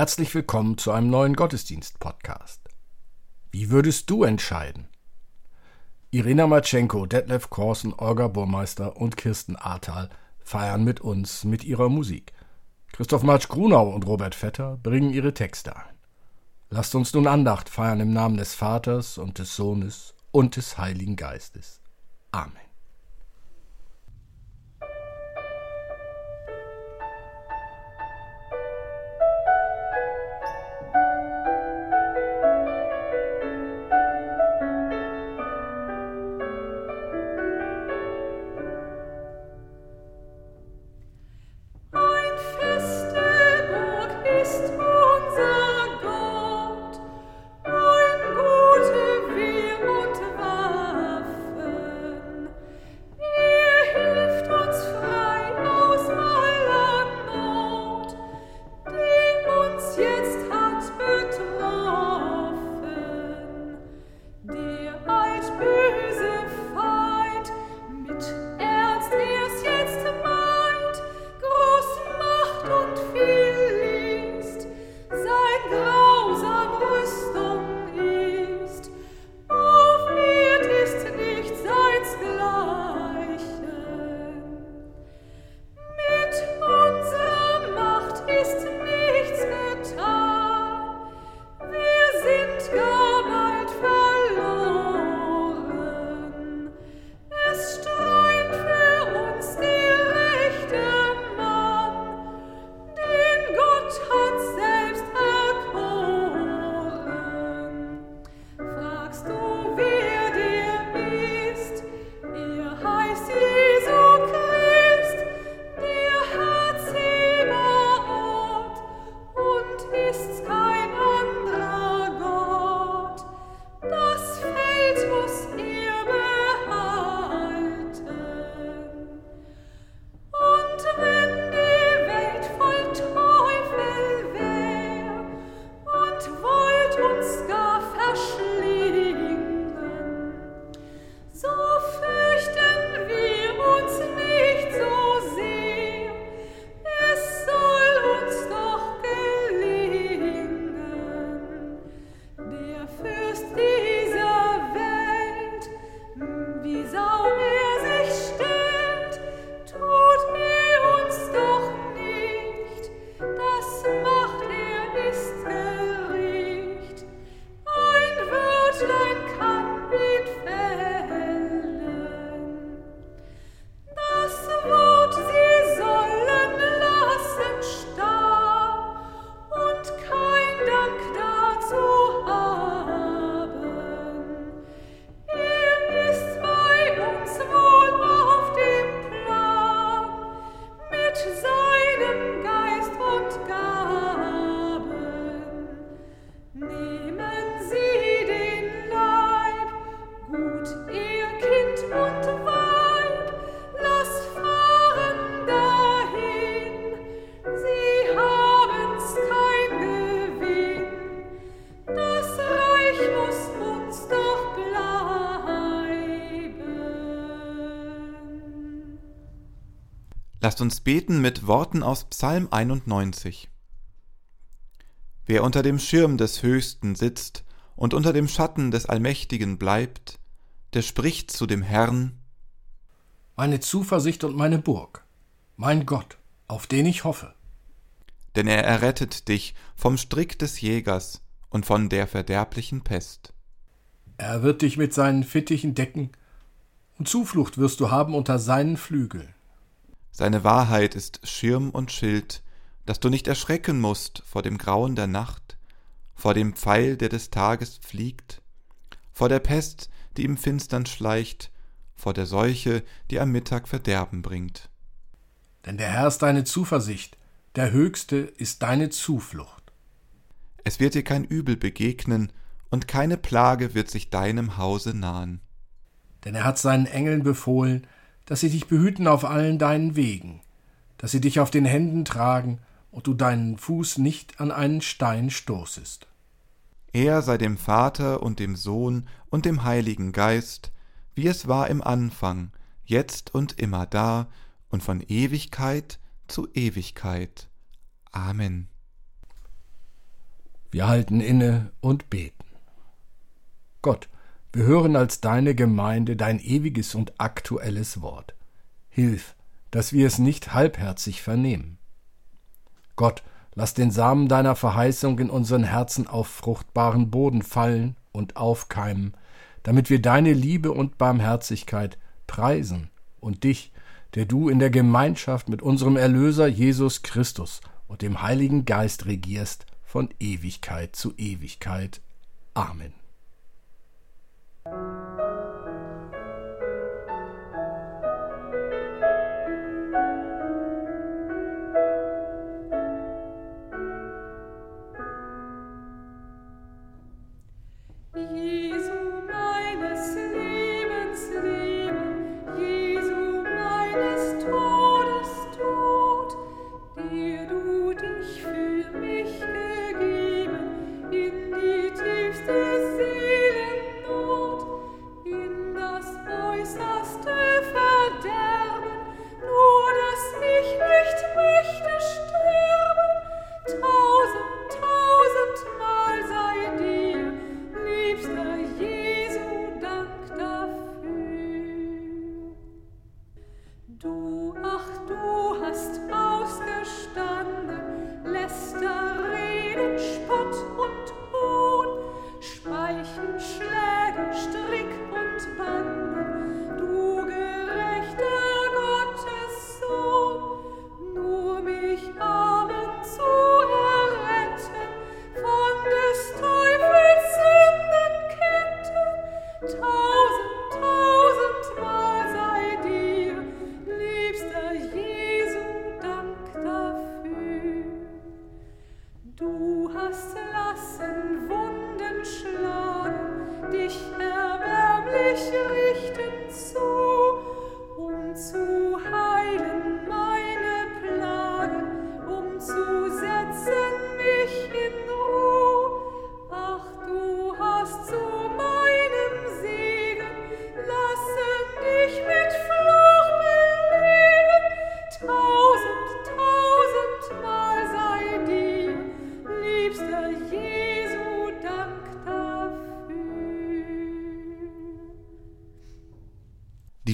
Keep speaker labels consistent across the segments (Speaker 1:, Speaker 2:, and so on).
Speaker 1: Herzlich willkommen zu einem neuen Gottesdienst-Podcast. Wie würdest du entscheiden? Irina Matschenko, Detlef Korsen, Olga Burmeister und Kirsten Ahrtal feiern mit uns mit ihrer Musik. Christoph Marsch Grunau und Robert Vetter bringen ihre Texte ein. Lasst uns nun Andacht feiern im Namen des Vaters und des Sohnes und des Heiligen Geistes. Amen.
Speaker 2: Lasst uns beten mit Worten aus Psalm 91. Wer unter dem Schirm des Höchsten sitzt und unter dem Schatten des Allmächtigen bleibt, der spricht zu dem Herrn
Speaker 1: Meine Zuversicht und meine Burg, mein Gott, auf den ich hoffe.
Speaker 2: Denn er errettet dich vom Strick des Jägers und von der verderblichen Pest.
Speaker 1: Er wird dich mit seinen Fittichen decken, und Zuflucht wirst du haben unter seinen Flügeln.
Speaker 2: Seine Wahrheit ist Schirm und Schild, dass du nicht erschrecken musst vor dem Grauen der Nacht, vor dem Pfeil, der des Tages fliegt, vor der Pest, die im Finstern schleicht, vor der Seuche, die am Mittag Verderben bringt.
Speaker 1: Denn der Herr ist deine Zuversicht, der Höchste ist deine Zuflucht.
Speaker 2: Es wird dir kein Übel begegnen, und keine Plage wird sich deinem Hause nahen.
Speaker 1: Denn er hat seinen Engeln befohlen, dass sie dich behüten auf allen deinen Wegen, dass sie dich auf den Händen tragen und du deinen Fuß nicht an einen Stein stoßest.
Speaker 2: Er sei dem Vater und dem Sohn und dem Heiligen Geist, wie es war im Anfang, jetzt und immer da und von Ewigkeit zu Ewigkeit. Amen.
Speaker 3: Wir halten inne und beten. Gott, wir hören als deine Gemeinde dein ewiges und aktuelles Wort. Hilf, dass wir es nicht halbherzig vernehmen. Gott, lass den Samen deiner Verheißung in unseren Herzen auf fruchtbaren Boden fallen und aufkeimen, damit wir deine Liebe und Barmherzigkeit preisen und dich, der du in der Gemeinschaft mit unserem Erlöser Jesus Christus und dem Heiligen Geist regierst von Ewigkeit zu Ewigkeit. Amen.
Speaker 1: Die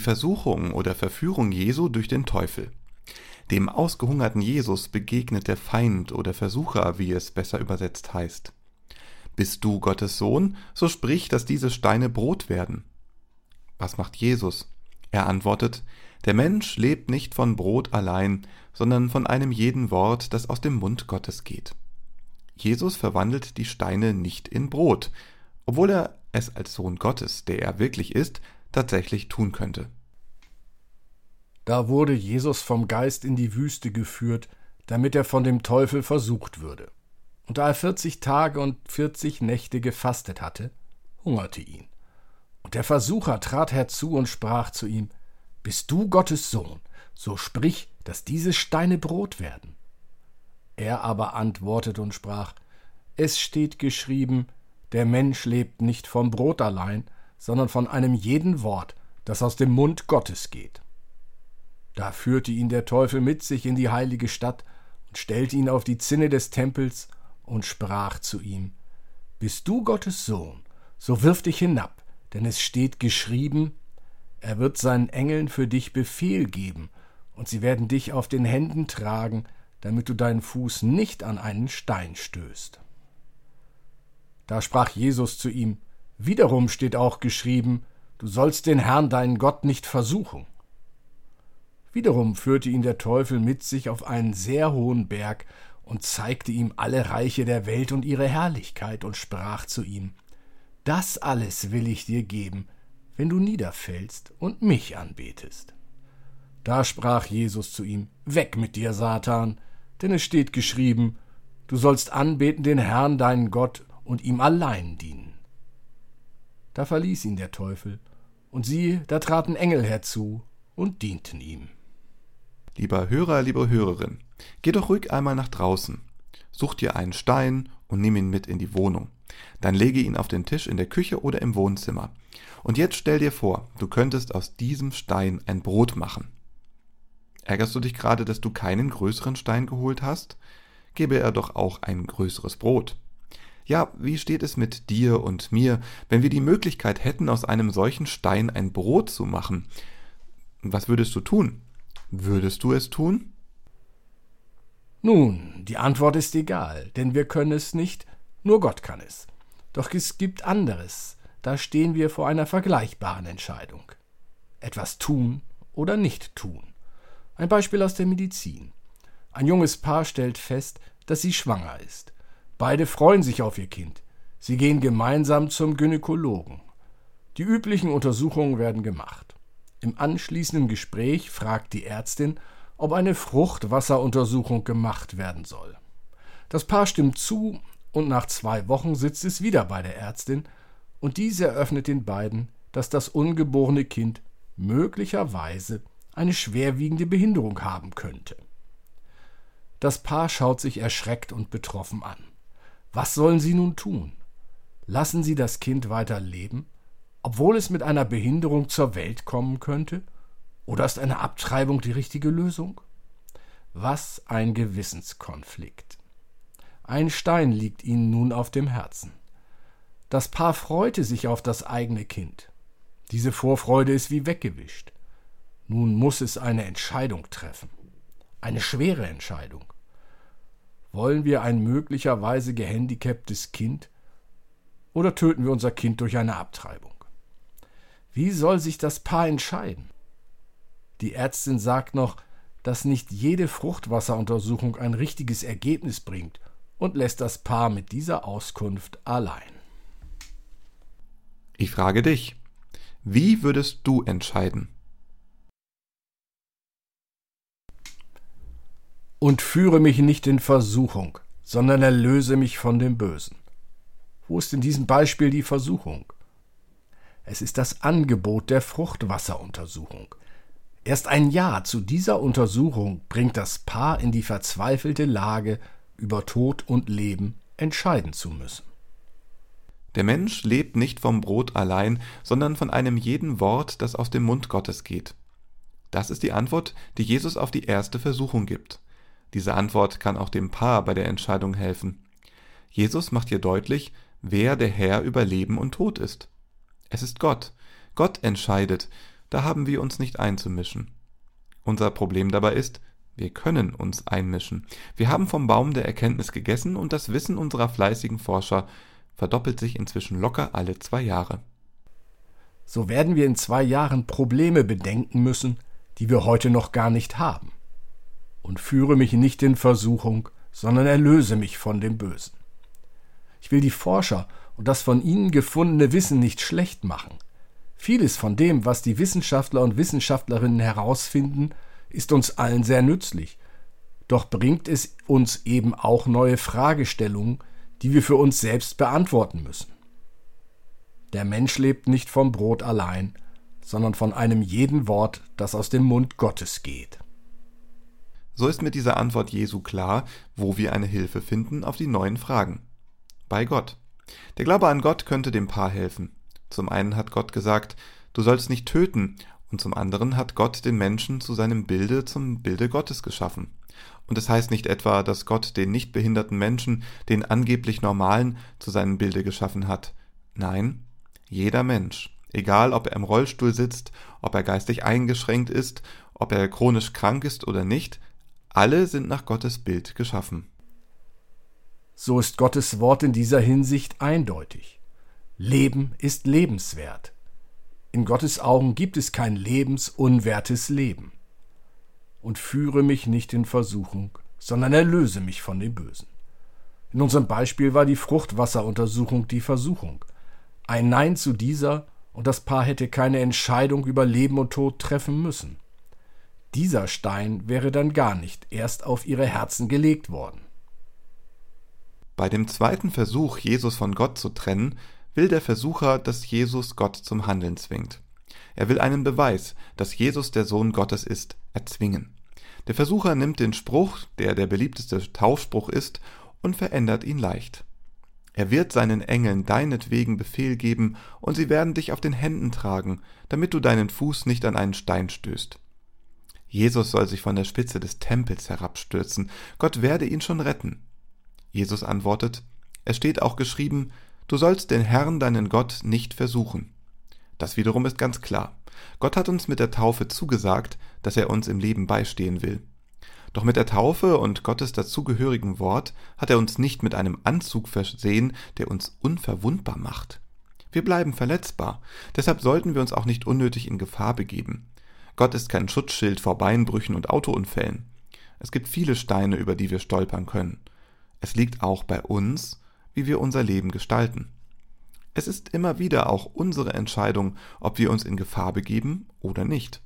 Speaker 1: Versuchung oder Verführung Jesu durch den Teufel. Dem ausgehungerten Jesus begegnet der Feind oder Versucher, wie es besser übersetzt heißt. Bist du Gottes Sohn, so sprich, dass diese Steine Brot werden. Was macht Jesus? Er antwortet, der Mensch lebt nicht von Brot allein, sondern von einem jeden Wort, das aus dem Mund Gottes geht. Jesus verwandelt die Steine nicht in Brot, obwohl er es als Sohn Gottes, der er wirklich ist, tatsächlich tun könnte.
Speaker 3: Da wurde Jesus vom Geist in die Wüste geführt, damit er von dem Teufel versucht würde. Und da er vierzig Tage und vierzig Nächte gefastet hatte, hungerte ihn. Und der Versucher trat herzu und sprach zu ihm, Bist du Gottes Sohn, so sprich, dass diese Steine Brot werden. Er aber antwortete und sprach, Es steht geschrieben, der Mensch lebt nicht vom Brot allein, sondern von einem jeden Wort, das aus dem Mund Gottes geht. Da führte ihn der Teufel mit sich in die heilige Stadt und stellte ihn auf die Zinne des Tempels und sprach zu ihm Bist du Gottes Sohn, so wirf dich hinab, denn es steht geschrieben, er wird seinen Engeln für dich Befehl geben, und sie werden dich auf den Händen tragen, damit du deinen Fuß nicht an einen Stein stößt. Da sprach Jesus zu ihm Wiederum steht auch geschrieben, du sollst den Herrn deinen Gott nicht versuchen. Wiederum führte ihn der Teufel mit sich auf einen sehr hohen Berg und zeigte ihm alle Reiche der Welt und ihre Herrlichkeit und sprach zu ihm, Das alles will ich dir geben, wenn du niederfällst und mich anbetest. Da sprach Jesus zu ihm, Weg mit dir, Satan, denn es steht geschrieben, du sollst anbeten den Herrn deinen Gott und ihm allein dienen. Da verließ ihn der Teufel, und siehe, da traten Engel herzu und dienten ihm.
Speaker 1: Lieber Hörer, liebe Hörerin, geh doch ruhig einmal nach draußen. Such dir einen Stein und nimm ihn mit in die Wohnung. Dann lege ihn auf den Tisch in der Küche oder im Wohnzimmer. Und jetzt stell dir vor, du könntest aus diesem Stein ein Brot machen. Ärgerst du dich gerade, dass du keinen größeren Stein geholt hast? Gebe er doch auch ein größeres Brot.
Speaker 2: Ja, wie steht es mit dir und mir, wenn wir die Möglichkeit hätten, aus einem solchen Stein ein Brot zu machen? Was würdest du tun? Würdest du es tun?
Speaker 3: Nun, die Antwort ist egal, denn wir können es nicht, nur Gott kann es. Doch es gibt anderes, da stehen wir vor einer vergleichbaren Entscheidung. Etwas tun oder nicht tun. Ein Beispiel aus der Medizin. Ein junges Paar stellt fest, dass sie schwanger ist. Beide freuen sich auf ihr Kind. Sie gehen gemeinsam zum Gynäkologen. Die üblichen Untersuchungen werden gemacht. Im anschließenden Gespräch fragt die Ärztin, ob eine Fruchtwasseruntersuchung gemacht werden soll. Das Paar stimmt zu und nach zwei Wochen sitzt es wieder bei der Ärztin und diese eröffnet den beiden, dass das ungeborene Kind möglicherweise eine schwerwiegende Behinderung haben könnte. Das Paar schaut sich erschreckt und betroffen an. Was sollen sie nun tun? Lassen sie das Kind weiter leben, obwohl es mit einer Behinderung zur Welt kommen könnte? Oder ist eine Abtreibung die richtige Lösung? Was ein Gewissenskonflikt. Ein Stein liegt ihnen nun auf dem Herzen. Das Paar freute sich auf das eigene Kind. Diese Vorfreude ist wie weggewischt. Nun muss es eine Entscheidung treffen. Eine schwere Entscheidung. Wollen wir ein möglicherweise gehandicaptes Kind oder töten wir unser Kind durch eine Abtreibung? Wie soll sich das Paar entscheiden? Die Ärztin sagt noch, dass nicht jede Fruchtwasseruntersuchung ein richtiges Ergebnis bringt und lässt das Paar mit dieser Auskunft allein.
Speaker 2: Ich frage dich, wie würdest du entscheiden?
Speaker 3: Und führe mich nicht in Versuchung, sondern erlöse mich von dem Bösen. Wo ist in diesem Beispiel die Versuchung? Es ist das Angebot der Fruchtwasseruntersuchung. Erst ein Ja zu dieser Untersuchung bringt das Paar in die verzweifelte Lage, über Tod und Leben entscheiden zu müssen.
Speaker 2: Der Mensch lebt nicht vom Brot allein, sondern von einem jeden Wort, das aus dem Mund Gottes geht. Das ist die Antwort, die Jesus auf die erste Versuchung gibt. Diese Antwort kann auch dem Paar bei der Entscheidung helfen. Jesus macht hier deutlich, wer der Herr über Leben und Tod ist. Es ist Gott. Gott entscheidet, da haben wir uns nicht einzumischen. Unser Problem dabei ist, wir können uns einmischen. Wir haben vom Baum der Erkenntnis gegessen und das Wissen unserer fleißigen Forscher verdoppelt sich inzwischen locker alle zwei Jahre.
Speaker 3: So werden wir in zwei Jahren Probleme bedenken müssen, die wir heute noch gar nicht haben. Und führe mich nicht in Versuchung, sondern erlöse mich von dem Bösen. Ich will die Forscher und das von ihnen gefundene Wissen nicht schlecht machen. Vieles von dem, was die Wissenschaftler und Wissenschaftlerinnen herausfinden, ist uns allen sehr nützlich. Doch bringt es uns eben auch neue Fragestellungen, die wir für uns selbst beantworten müssen. Der Mensch lebt nicht vom Brot allein, sondern von einem jeden Wort, das aus dem Mund Gottes geht.
Speaker 2: So ist mit dieser Antwort Jesu klar, wo wir eine Hilfe finden auf die neuen Fragen. Bei Gott. Der Glaube an Gott könnte dem Paar helfen. Zum einen hat Gott gesagt, du sollst nicht töten, und zum anderen hat Gott den Menschen zu seinem Bilde, zum Bilde Gottes geschaffen. Und es das heißt nicht etwa, dass Gott den nicht behinderten Menschen, den angeblich Normalen, zu seinem Bilde geschaffen hat. Nein, jeder Mensch, egal ob er im Rollstuhl sitzt, ob er geistig eingeschränkt ist, ob er chronisch krank ist oder nicht, alle sind nach Gottes Bild geschaffen.
Speaker 3: So ist Gottes Wort in dieser Hinsicht eindeutig. Leben ist lebenswert. In Gottes Augen gibt es kein lebensunwertes Leben. Und führe mich nicht in Versuchung, sondern erlöse mich von dem Bösen. In unserem Beispiel war die Fruchtwasseruntersuchung die Versuchung. Ein Nein zu dieser und das Paar hätte keine Entscheidung über Leben und Tod treffen müssen. Dieser Stein wäre dann gar nicht erst auf ihre Herzen gelegt worden.
Speaker 2: Bei dem zweiten Versuch, Jesus von Gott zu trennen, will der Versucher, dass Jesus Gott zum Handeln zwingt. Er will einen Beweis, dass Jesus der Sohn Gottes ist, erzwingen. Der Versucher nimmt den Spruch, der der beliebteste Taufspruch ist, und verändert ihn leicht. Er wird seinen Engeln deinetwegen Befehl geben, und sie werden dich auf den Händen tragen, damit du deinen Fuß nicht an einen Stein stößt. Jesus soll sich von der Spitze des Tempels herabstürzen, Gott werde ihn schon retten. Jesus antwortet, Es steht auch geschrieben, du sollst den Herrn deinen Gott nicht versuchen. Das wiederum ist ganz klar. Gott hat uns mit der Taufe zugesagt, dass er uns im Leben beistehen will. Doch mit der Taufe und Gottes dazugehörigen Wort hat er uns nicht mit einem Anzug versehen, der uns unverwundbar macht. Wir bleiben verletzbar, deshalb sollten wir uns auch nicht unnötig in Gefahr begeben. Gott ist kein Schutzschild vor Beinbrüchen und Autounfällen. Es gibt viele Steine, über die wir stolpern können. Es liegt auch bei uns, wie wir unser Leben gestalten. Es ist immer wieder auch unsere Entscheidung, ob wir uns in Gefahr begeben oder nicht.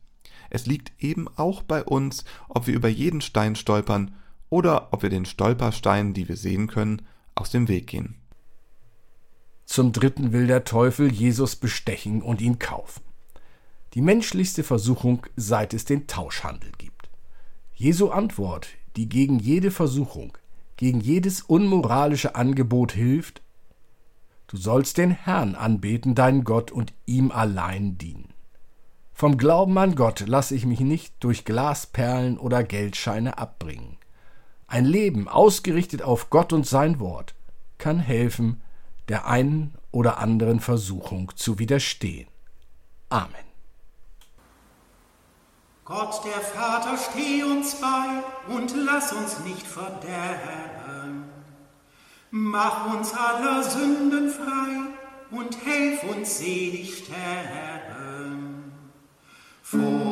Speaker 2: Es liegt eben auch bei uns, ob wir über jeden Stein stolpern oder ob wir den Stolpersteinen, die wir sehen können, aus dem Weg gehen.
Speaker 3: Zum dritten will der Teufel Jesus bestechen und ihn kaufen. Die menschlichste Versuchung, seit es den Tauschhandel gibt. Jesu Antwort, die gegen jede Versuchung, gegen jedes unmoralische Angebot hilft, du sollst den Herrn anbeten, deinen Gott, und ihm allein dienen. Vom Glauben an Gott lasse ich mich nicht durch Glasperlen oder Geldscheine abbringen. Ein Leben ausgerichtet auf Gott und sein Wort kann helfen, der einen oder anderen Versuchung zu widerstehen. Amen.
Speaker 1: Gott der Vater, steh uns bei und lass uns nicht verderben. Mach uns aller Sünden frei und helf uns selig sterben. Vor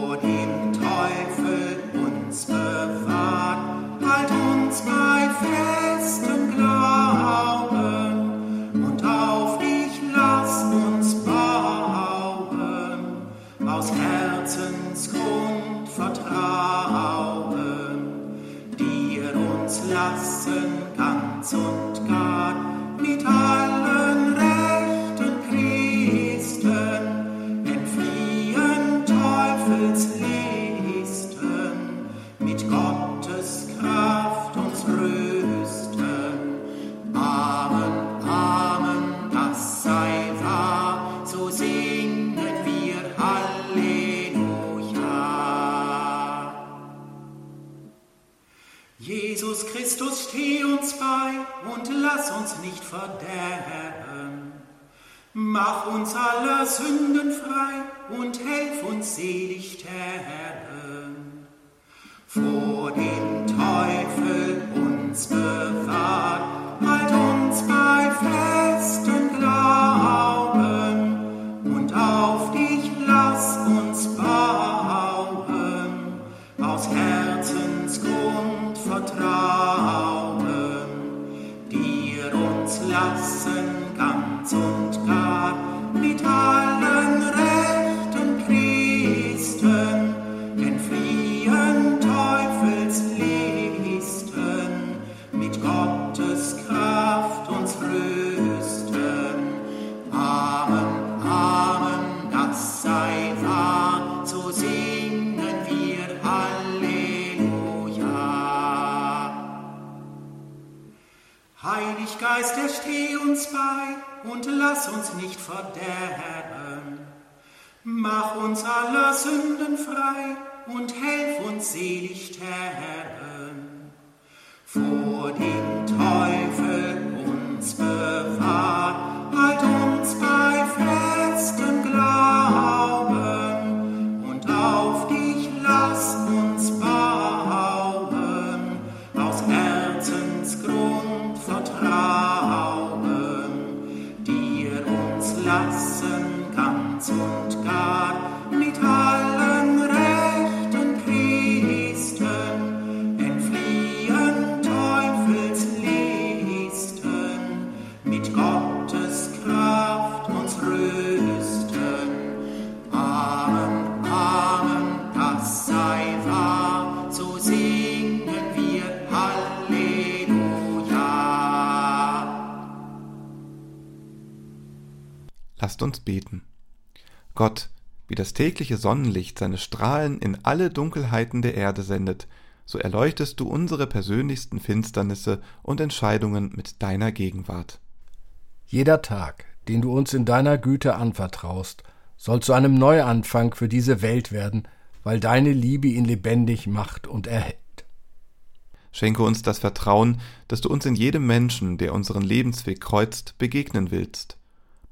Speaker 1: ganz
Speaker 2: Gott, wie das tägliche Sonnenlicht seine Strahlen in alle Dunkelheiten der Erde sendet, so erleuchtest du unsere persönlichsten Finsternisse und Entscheidungen mit deiner Gegenwart.
Speaker 3: Jeder Tag, den du uns in deiner Güte anvertraust, soll zu einem Neuanfang für diese Welt werden, weil deine Liebe ihn lebendig macht und erhält.
Speaker 2: Schenke uns das Vertrauen, dass du uns in jedem Menschen, der unseren Lebensweg kreuzt, begegnen willst.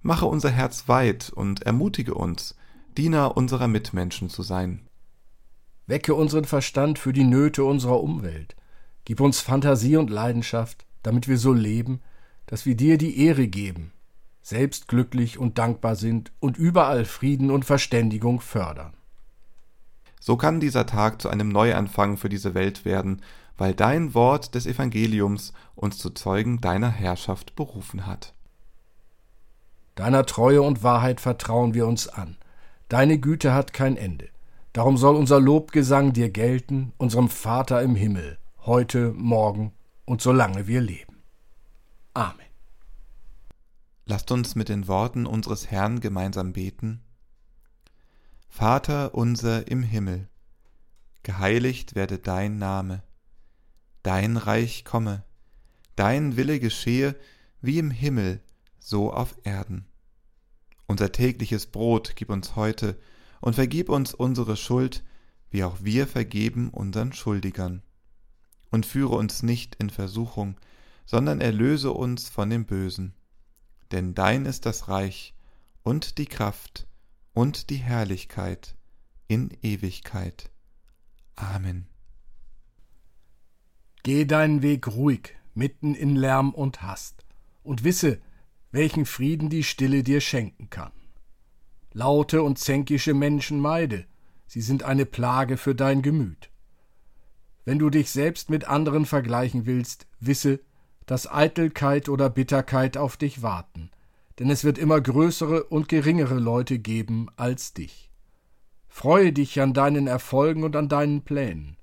Speaker 2: Mache unser Herz weit und ermutige uns, Diener unserer Mitmenschen zu sein.
Speaker 3: Wecke unseren Verstand für die Nöte unserer Umwelt. Gib uns Fantasie und Leidenschaft, damit wir so leben, dass wir dir die Ehre geben, selbst glücklich und dankbar sind und überall Frieden und Verständigung fördern.
Speaker 2: So kann dieser Tag zu einem Neuanfang für diese Welt werden, weil dein Wort des Evangeliums uns zu Zeugen deiner Herrschaft berufen hat.
Speaker 3: Deiner Treue und Wahrheit vertrauen wir uns an. Deine Güte hat kein Ende. Darum soll unser Lobgesang dir gelten, unserem Vater im Himmel, heute, morgen und solange wir leben. Amen.
Speaker 2: Lasst uns mit den Worten unseres Herrn gemeinsam beten. Vater unser im Himmel, geheiligt werde dein Name, dein Reich komme, dein Wille geschehe wie im Himmel, so auf Erden. Unser tägliches Brot gib uns heute und vergib uns unsere Schuld, wie auch wir vergeben unseren Schuldigern. Und führe uns nicht in Versuchung, sondern erlöse uns von dem Bösen. Denn dein ist das Reich und die Kraft und die Herrlichkeit in Ewigkeit. Amen.
Speaker 3: Geh deinen Weg ruhig, mitten in Lärm und Hast, und wisse, welchen Frieden die Stille dir schenken kann. Laute und zänkische Menschen meide, sie sind eine Plage für dein Gemüt. Wenn du dich selbst mit anderen vergleichen willst, wisse, dass Eitelkeit oder Bitterkeit auf dich warten, denn es wird immer größere und geringere Leute geben als dich. Freue dich an deinen Erfolgen und an deinen Plänen.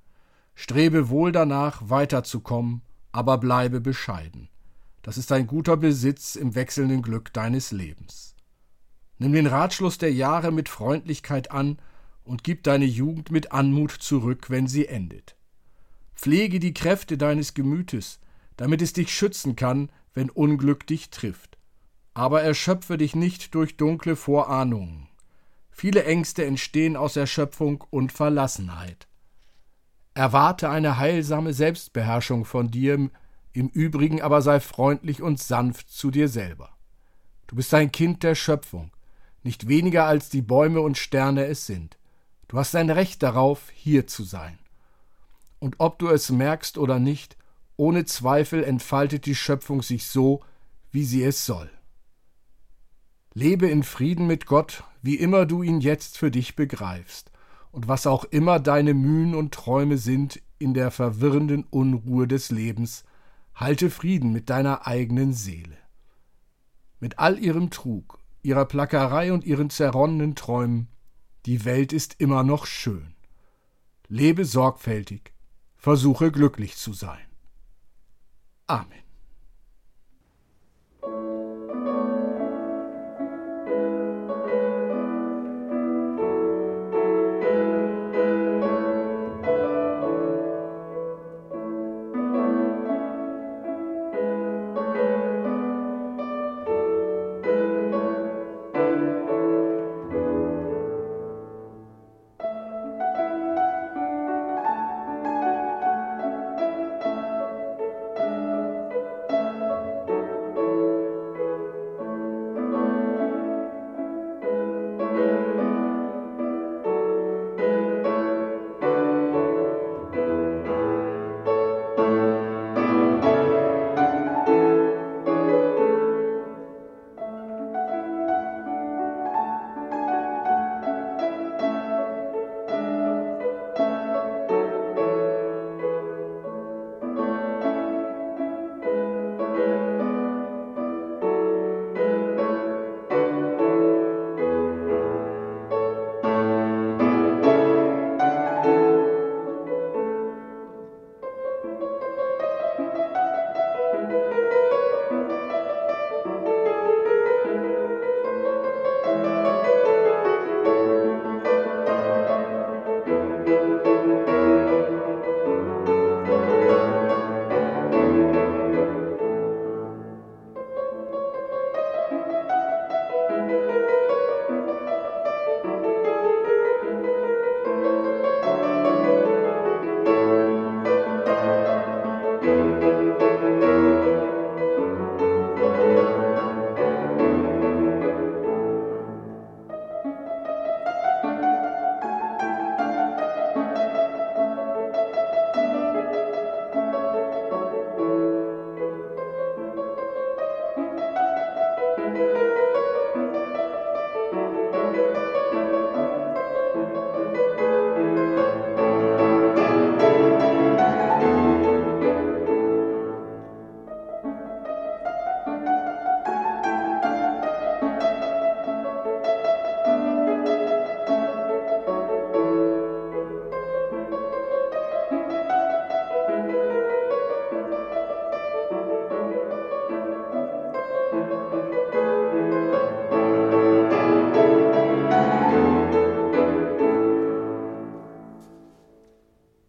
Speaker 3: Strebe wohl danach, weiterzukommen, aber bleibe bescheiden. Das ist ein guter Besitz im wechselnden Glück deines Lebens. Nimm den Ratschluss der Jahre mit Freundlichkeit an und gib deine Jugend mit Anmut zurück, wenn sie endet. Pflege die Kräfte deines Gemütes, damit es dich schützen kann, wenn Unglück dich trifft. Aber erschöpfe dich nicht durch dunkle Vorahnungen. Viele Ängste entstehen aus Erschöpfung und Verlassenheit. Erwarte eine heilsame Selbstbeherrschung von dir, im Übrigen aber sei freundlich und sanft zu dir selber. Du bist ein Kind der Schöpfung, nicht weniger als die Bäume und Sterne es sind. Du hast ein Recht darauf, hier zu sein. Und ob du es merkst oder nicht, ohne Zweifel entfaltet die Schöpfung sich so, wie sie es soll. Lebe in Frieden mit Gott, wie immer du ihn jetzt für dich begreifst, und was auch immer deine Mühen und Träume sind in der verwirrenden Unruhe des Lebens, halte Frieden mit deiner eigenen Seele. Mit all ihrem Trug ihrer Plackerei und ihren zerronnenen Träumen, die Welt ist immer noch schön. Lebe sorgfältig, versuche glücklich zu sein. Amen.